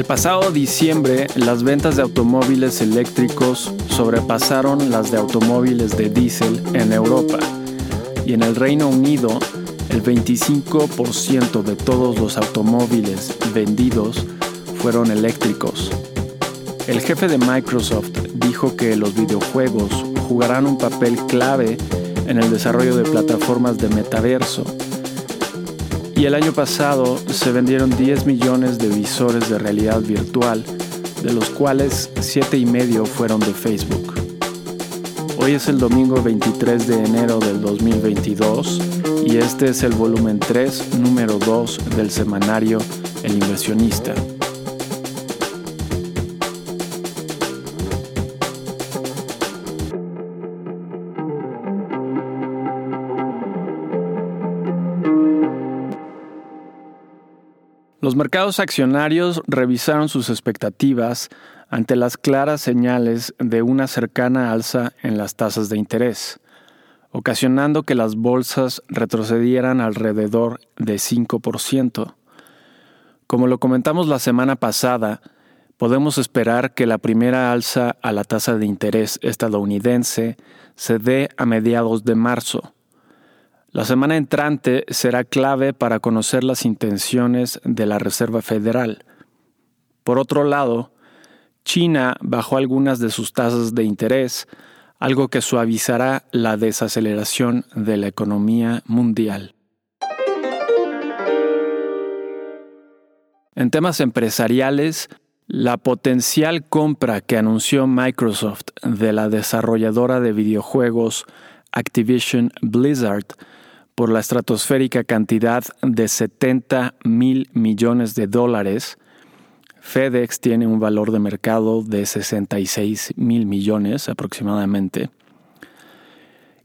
El pasado diciembre, las ventas de automóviles eléctricos sobrepasaron las de automóviles de diésel en Europa y en el Reino Unido el 25% de todos los automóviles vendidos fueron eléctricos. El jefe de Microsoft dijo que los videojuegos jugarán un papel clave en el desarrollo de plataformas de metaverso. Y el año pasado se vendieron 10 millones de visores de realidad virtual, de los cuales 7 y medio fueron de Facebook. Hoy es el domingo 23 de enero del 2022 y este es el volumen 3, número 2 del semanario El inversionista. Los mercados accionarios revisaron sus expectativas ante las claras señales de una cercana alza en las tasas de interés, ocasionando que las bolsas retrocedieran alrededor de 5%. Como lo comentamos la semana pasada, podemos esperar que la primera alza a la tasa de interés estadounidense se dé a mediados de marzo la semana entrante será clave para conocer las intenciones de la Reserva Federal. Por otro lado, China bajó algunas de sus tasas de interés, algo que suavizará la desaceleración de la economía mundial. En temas empresariales, la potencial compra que anunció Microsoft de la desarrolladora de videojuegos Activision Blizzard por la estratosférica cantidad de 70 mil millones de dólares, FedEx tiene un valor de mercado de 66 mil millones aproximadamente,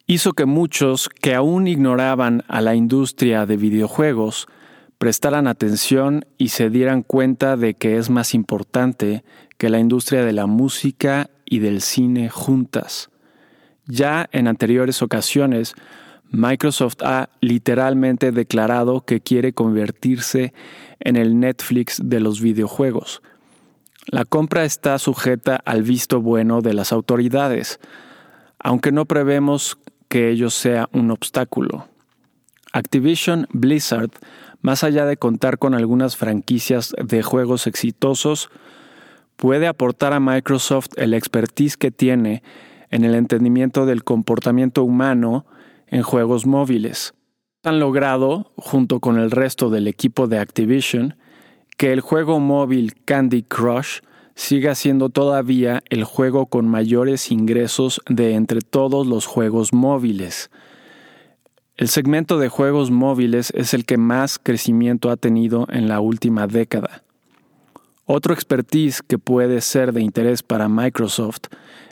hizo que muchos que aún ignoraban a la industria de videojuegos prestaran atención y se dieran cuenta de que es más importante que la industria de la música y del cine juntas. Ya en anteriores ocasiones, Microsoft ha literalmente declarado que quiere convertirse en el Netflix de los videojuegos. La compra está sujeta al visto bueno de las autoridades, aunque no prevemos que ello sea un obstáculo. Activision Blizzard, más allá de contar con algunas franquicias de juegos exitosos, puede aportar a Microsoft el expertise que tiene en el entendimiento del comportamiento humano en juegos móviles. Han logrado, junto con el resto del equipo de Activision, que el juego móvil Candy Crush siga siendo todavía el juego con mayores ingresos de entre todos los juegos móviles. El segmento de juegos móviles es el que más crecimiento ha tenido en la última década. Otro expertise que puede ser de interés para Microsoft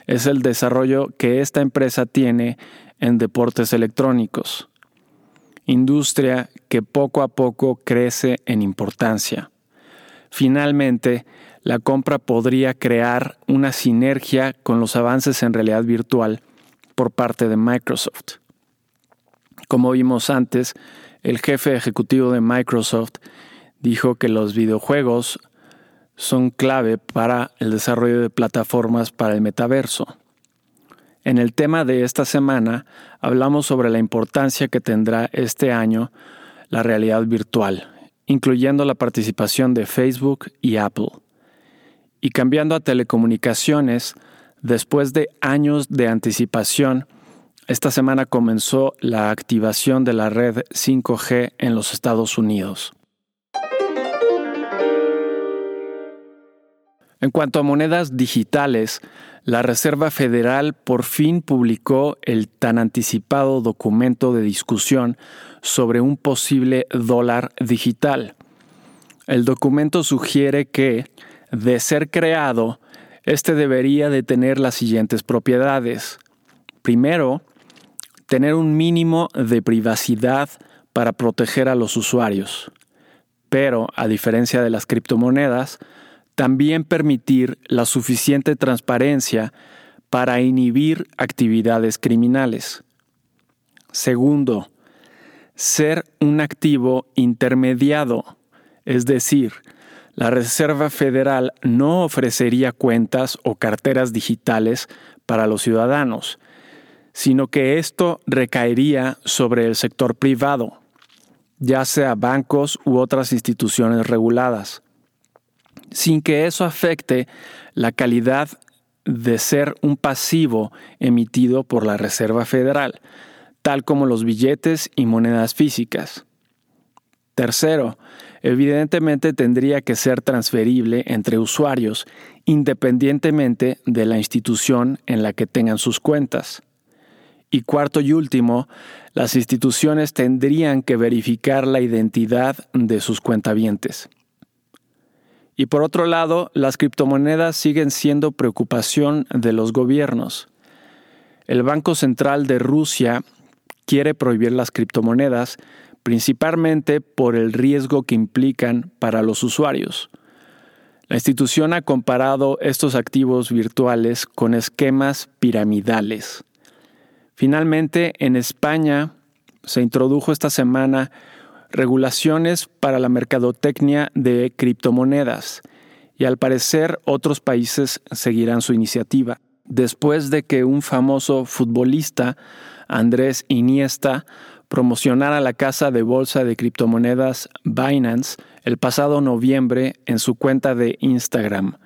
es el desarrollo que esta empresa tiene en deportes electrónicos, industria que poco a poco crece en importancia. Finalmente, la compra podría crear una sinergia con los avances en realidad virtual por parte de Microsoft. Como vimos antes, el jefe ejecutivo de Microsoft dijo que los videojuegos son clave para el desarrollo de plataformas para el metaverso. En el tema de esta semana hablamos sobre la importancia que tendrá este año la realidad virtual, incluyendo la participación de Facebook y Apple. Y cambiando a telecomunicaciones, después de años de anticipación, esta semana comenzó la activación de la red 5G en los Estados Unidos. En cuanto a monedas digitales, la Reserva Federal por fin publicó el tan anticipado documento de discusión sobre un posible dólar digital. El documento sugiere que, de ser creado, este debería de tener las siguientes propiedades. Primero, tener un mínimo de privacidad para proteger a los usuarios. Pero, a diferencia de las criptomonedas, también permitir la suficiente transparencia para inhibir actividades criminales. Segundo, ser un activo intermediado, es decir, la Reserva Federal no ofrecería cuentas o carteras digitales para los ciudadanos, sino que esto recaería sobre el sector privado, ya sea bancos u otras instituciones reguladas, sin que eso afecte la calidad de ser un pasivo emitido por la Reserva Federal, tal como los billetes y monedas físicas. Tercero, evidentemente tendría que ser transferible entre usuarios independientemente de la institución en la que tengan sus cuentas. Y cuarto y último, las instituciones tendrían que verificar la identidad de sus cuentavientes. Y por otro lado, las criptomonedas siguen siendo preocupación de los gobiernos. El Banco Central de Rusia quiere prohibir las criptomonedas principalmente por el riesgo que implican para los usuarios. La institución ha comparado estos activos virtuales con esquemas piramidales. Finalmente, en España se introdujo esta semana regulaciones para la mercadotecnia de criptomonedas y al parecer otros países seguirán su iniciativa. Después de que un famoso futbolista, Andrés Iniesta, promocionara la casa de bolsa de criptomonedas Binance el pasado noviembre en su cuenta de Instagram,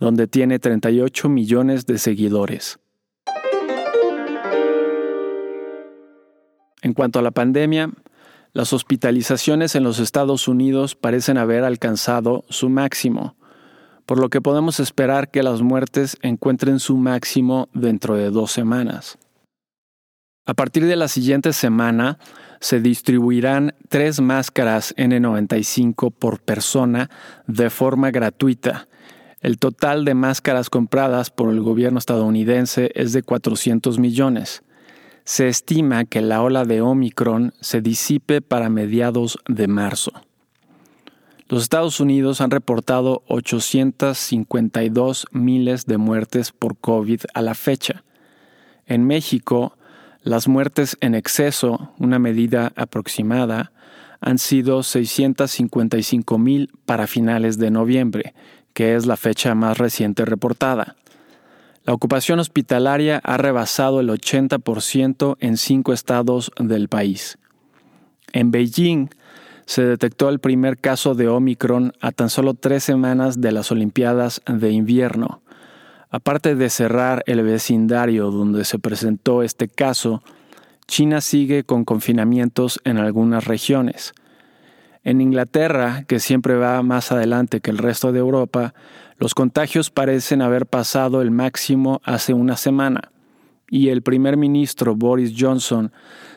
donde tiene 38 millones de seguidores. En cuanto a la pandemia, las hospitalizaciones en los Estados Unidos parecen haber alcanzado su máximo, por lo que podemos esperar que las muertes encuentren su máximo dentro de dos semanas. A partir de la siguiente semana, se distribuirán tres máscaras N95 por persona de forma gratuita. El total de máscaras compradas por el gobierno estadounidense es de 400 millones se estima que la ola de Omicron se disipe para mediados de marzo. Los Estados Unidos han reportado 852 miles de muertes por COVID a la fecha. En México, las muertes en exceso, una medida aproximada, han sido 655 mil para finales de noviembre, que es la fecha más reciente reportada. La ocupación hospitalaria ha rebasado el 80% en cinco estados del país. En Beijing se detectó el primer caso de Omicron a tan solo tres semanas de las Olimpiadas de invierno. Aparte de cerrar el vecindario donde se presentó este caso, China sigue con confinamientos en algunas regiones. En Inglaterra, que siempre va más adelante que el resto de Europa, los contagios parecen haber pasado el máximo hace una semana y el primer ministro Boris Johnson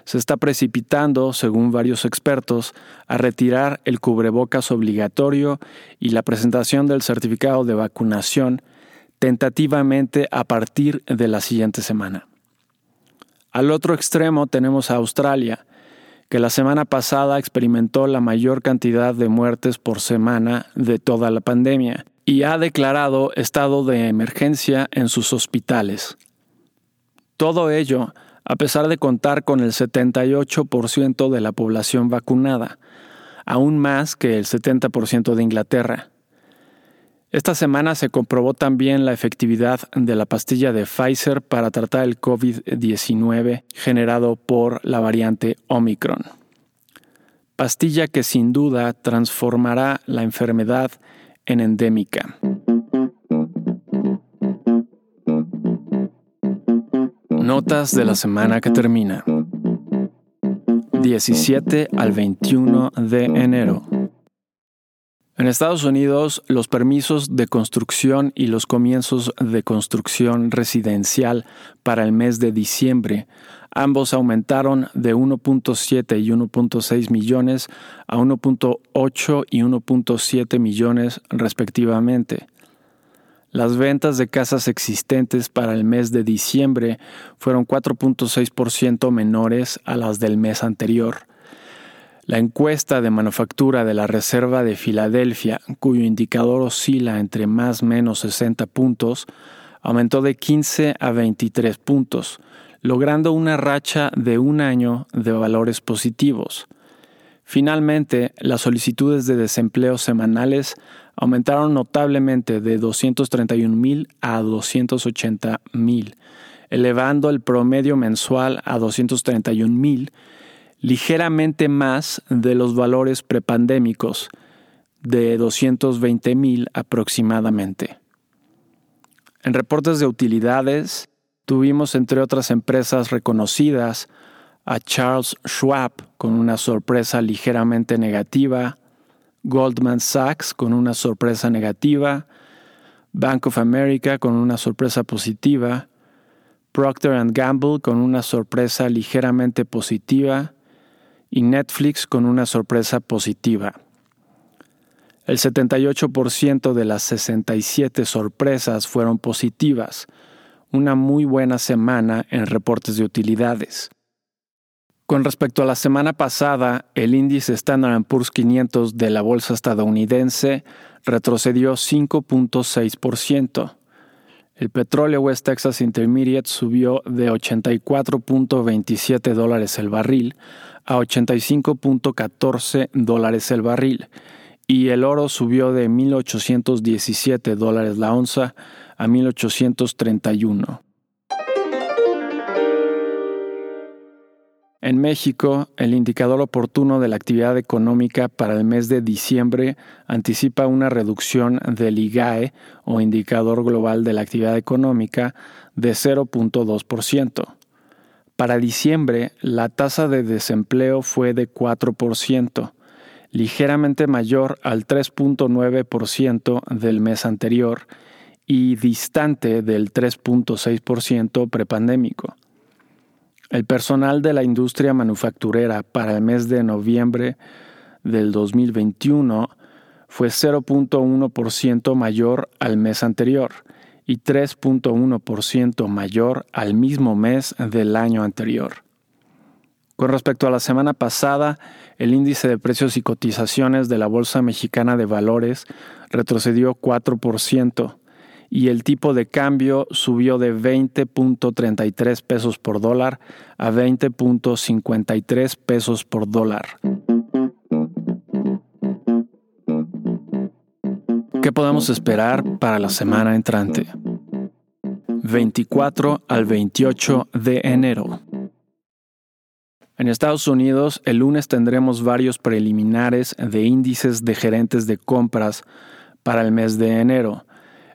se está precipitando, según varios expertos, a retirar el cubrebocas obligatorio y la presentación del certificado de vacunación tentativamente a partir de la siguiente semana. Al otro extremo tenemos a Australia, que la semana pasada experimentó la mayor cantidad de muertes por semana de toda la pandemia y ha declarado estado de emergencia en sus hospitales. Todo ello a pesar de contar con el 78% de la población vacunada, aún más que el 70% de Inglaterra. Esta semana se comprobó también la efectividad de la pastilla de Pfizer para tratar el COVID-19 generado por la variante Omicron. Pastilla que sin duda transformará la enfermedad en endémica. Notas de la semana que termina. 17 al 21 de enero. En Estados Unidos, los permisos de construcción y los comienzos de construcción residencial para el mes de diciembre Ambos aumentaron de 1.7 y 1.6 millones a 1.8 y 1.7 millones respectivamente. Las ventas de casas existentes para el mes de diciembre fueron 4.6% menores a las del mes anterior. La encuesta de manufactura de la Reserva de Filadelfia, cuyo indicador oscila entre más menos 60 puntos, aumentó de 15 a 23 puntos, logrando una racha de un año de valores positivos. Finalmente, las solicitudes de desempleo semanales aumentaron notablemente de 231 mil a 280 mil, elevando el promedio mensual a 231 mil, ligeramente más de los valores prepandémicos, de 220 mil aproximadamente. En reportes de utilidades, tuvimos entre otras empresas reconocidas a Charles Schwab con una sorpresa ligeramente negativa, Goldman Sachs con una sorpresa negativa, Bank of America con una sorpresa positiva, Procter ⁇ Gamble con una sorpresa ligeramente positiva y Netflix con una sorpresa positiva. El 78% de las 67 sorpresas fueron positivas, una muy buena semana en reportes de utilidades. Con respecto a la semana pasada, el índice Standard Poor's 500 de la bolsa estadounidense retrocedió 5.6%. El petróleo West Texas Intermediate subió de 84.27 dólares el barril a 85.14 dólares el barril y el oro subió de 1.817 dólares la onza a 1.831. En México, el indicador oportuno de la actividad económica para el mes de diciembre anticipa una reducción del IGAE o indicador global de la actividad económica de 0.2%. Para diciembre, la tasa de desempleo fue de 4%, ligeramente mayor al 3.9% del mes anterior y distante del 3.6% prepandémico. El personal de la industria manufacturera para el mes de noviembre del 2021 fue 0.1% mayor al mes anterior y 3.1% mayor al mismo mes del año anterior. Con respecto a la semana pasada, el índice de precios y cotizaciones de la Bolsa Mexicana de Valores retrocedió 4% y el tipo de cambio subió de 20.33 pesos por dólar a 20.53 pesos por dólar. ¿Qué podemos esperar para la semana entrante? 24 al 28 de enero. En Estados Unidos, el lunes tendremos varios preliminares de índices de gerentes de compras para el mes de enero.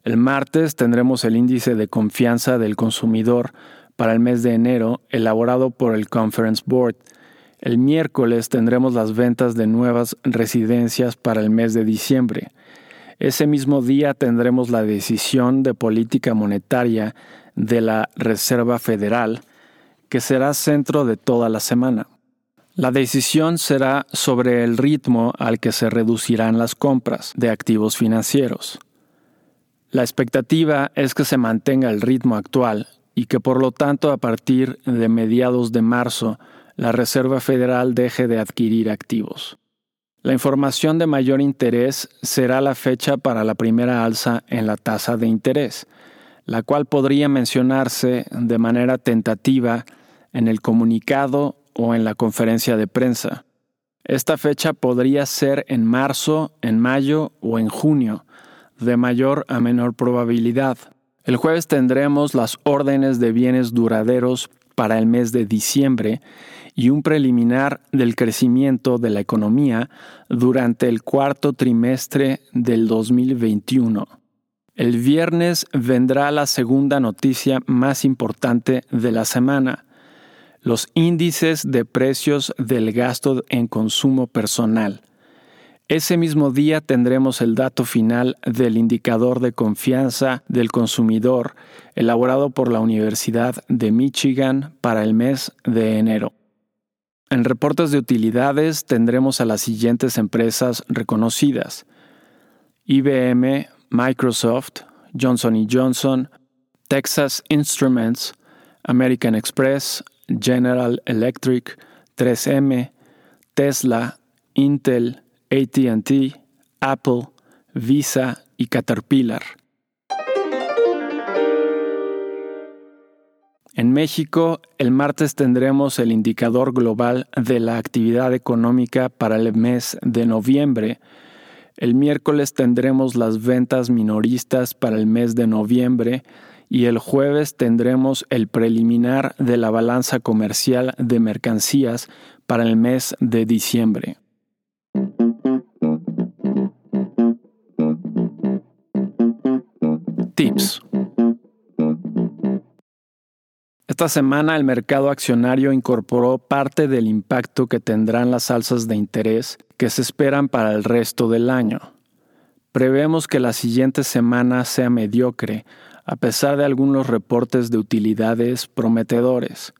El martes tendremos el índice de confianza del consumidor para el mes de enero elaborado por el Conference Board. El miércoles tendremos las ventas de nuevas residencias para el mes de diciembre. Ese mismo día tendremos la decisión de política monetaria de la Reserva Federal que será centro de toda la semana. La decisión será sobre el ritmo al que se reducirán las compras de activos financieros. La expectativa es que se mantenga el ritmo actual y que por lo tanto a partir de mediados de marzo la Reserva Federal deje de adquirir activos. La información de mayor interés será la fecha para la primera alza en la tasa de interés, la cual podría mencionarse de manera tentativa en el comunicado o en la conferencia de prensa. Esta fecha podría ser en marzo, en mayo o en junio, de mayor a menor probabilidad. El jueves tendremos las órdenes de bienes duraderos para el mes de diciembre y un preliminar del crecimiento de la economía durante el cuarto trimestre del 2021. El viernes vendrá la segunda noticia más importante de la semana, los índices de precios del gasto en consumo personal. Ese mismo día tendremos el dato final del indicador de confianza del consumidor elaborado por la Universidad de Michigan para el mes de enero. En reportes de utilidades tendremos a las siguientes empresas reconocidas. IBM, Microsoft, Johnson Johnson, Texas Instruments, American Express, General Electric, 3M, Tesla, Intel, ATT, Apple, Visa y Caterpillar. En México, el martes tendremos el indicador global de la actividad económica para el mes de noviembre, El miércoles tendremos las ventas minoristas para el mes de noviembre y el jueves tendremos el preliminar de la balanza comercial de mercancías para el mes de diciembre. Tips. Esta semana el mercado accionario incorporó parte del impacto que tendrán las alzas de interés que se esperan para el resto del año. Prevemos que la siguiente semana sea mediocre, a pesar de algunos reportes de utilidades prometedores.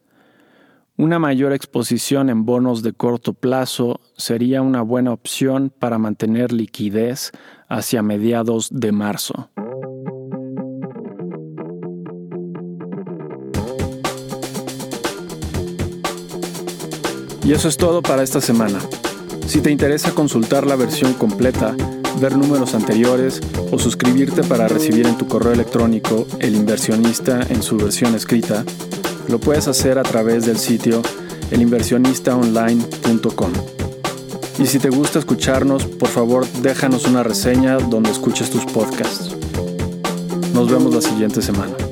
Una mayor exposición en bonos de corto plazo sería una buena opción para mantener liquidez hacia mediados de marzo. Y eso es todo para esta semana. Si te interesa consultar la versión completa, ver números anteriores o suscribirte para recibir en tu correo electrónico El inversionista en su versión escrita, lo puedes hacer a través del sitio elinversionistaonline.com. Y si te gusta escucharnos, por favor déjanos una reseña donde escuches tus podcasts. Nos vemos la siguiente semana.